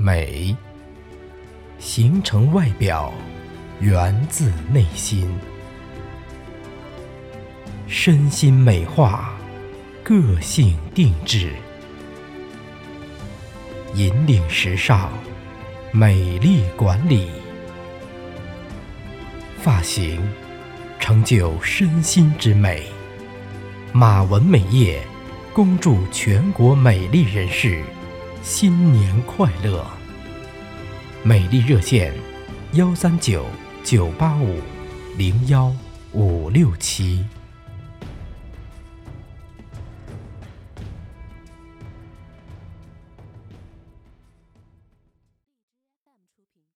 美，形成外表，源自内心。身心美化，个性定制，引领时尚，美丽管理。发型，成就身心之美。马文美业，恭祝全国美丽人士新年快乐。美丽热线：幺三九九八五零幺五六七。